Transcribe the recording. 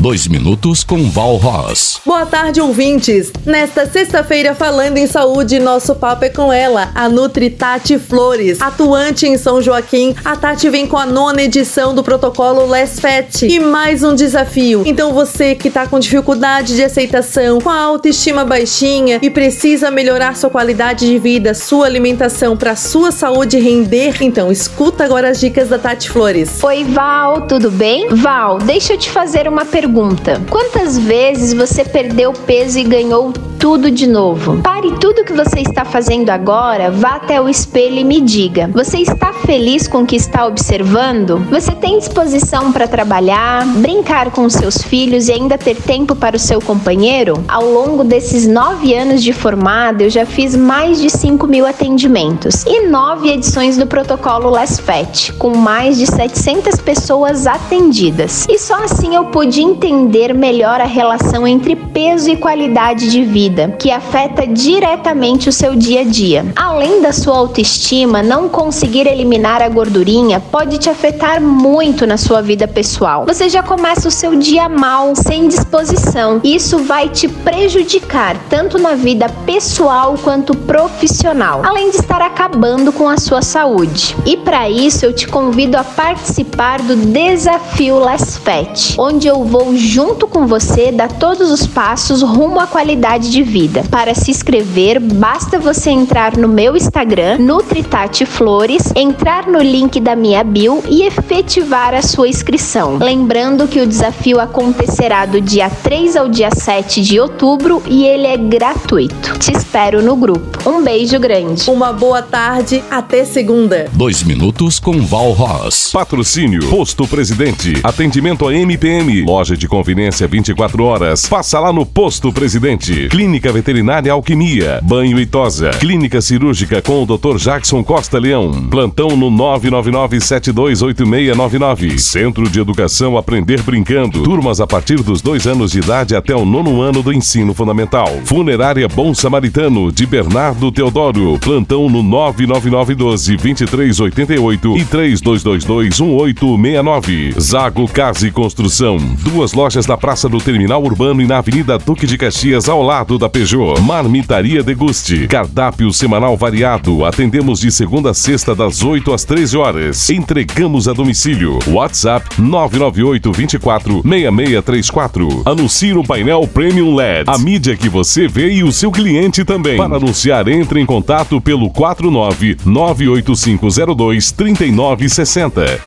Dois minutos com Val Ross. Boa tarde, ouvintes. Nesta sexta-feira, falando em saúde, nosso papo é com ela, a Nutri Tati Flores. Atuante em São Joaquim, a Tati vem com a nona edição do protocolo Less Fat e mais um desafio. Então você que tá com dificuldade de aceitação, com a autoestima baixinha e precisa melhorar sua qualidade de vida, sua alimentação para sua saúde render, então escuta agora as dicas da Tati Flores. Oi, Val, tudo bem? Val, deixa eu te fazer uma pergunta. Quantas vezes você perdeu peso e ganhou tudo de novo? Pare tudo que você está fazendo agora, vá até o espelho e me diga: você está feliz com o que está observando? Você tem disposição para trabalhar, brincar com seus filhos e ainda ter tempo para o seu companheiro? Ao longo desses nove anos de formada, eu já fiz mais de 5 mil atendimentos e nove edições do protocolo Less Fat, com mais de 700 pessoas atendidas. E só assim eu pude entender melhor a relação entre peso e qualidade de vida, que afeta diretamente o seu dia a dia. Além da sua autoestima, não conseguir eliminar a gordurinha pode te afetar muito na sua vida pessoal. Você já começa o seu dia mal, sem disposição. Isso vai te prejudicar tanto na vida pessoal quanto profissional, além de estar acabando com a sua saúde. E para isso eu te convido a participar do desafio Less Fat, onde eu vou junto com você dar todos os passos rumo à qualidade de vida. Para se inscrever, basta você entrar no meu Instagram, Nutritati Flores, entrar no link da minha bio e efetivar a sua inscrição. Lembrando que o desafio acontecerá do dia 3 ao dia 7 de outubro e ele é gratuito. Te espero no grupo. Um beijo grande. Uma boa tarde, até segunda. Dois minutos com Val Ross. Patrocínio Posto Presidente. Atendimento a MPM. Loja de conveniência 24 horas. Passa lá no Posto Presidente. Clínica Veterinária Alquimia. Banho e Tosa. Clínica Cirúrgica com o Dr. Jackson Costa Leão. Plantão no 999-728699. Centro de Educação Aprender Brincando. Turmas a partir dos dois anos de idade até o nono ano do ensino fundamental. Funerária Bom Samaritano de Bernardo Teodoro. Plantão no 99912-2388 e 3222-1869. Zago Casa e Construção. Duas lojas na Praça do Terminal Urbano e na Avenida Duque de Caxias, ao lado da Peugeot. Marmitaria Deguste. Cardápio semanal variado. Atendemos de segunda a sexta, das 8 às 13 horas. Entregamos a domicílio. WhatsApp 998 24 6634. Anuncie no painel Premium LED. A mídia que você vê e o seu cliente também. Para anunciar, entre em contato pelo 49 98502 3960.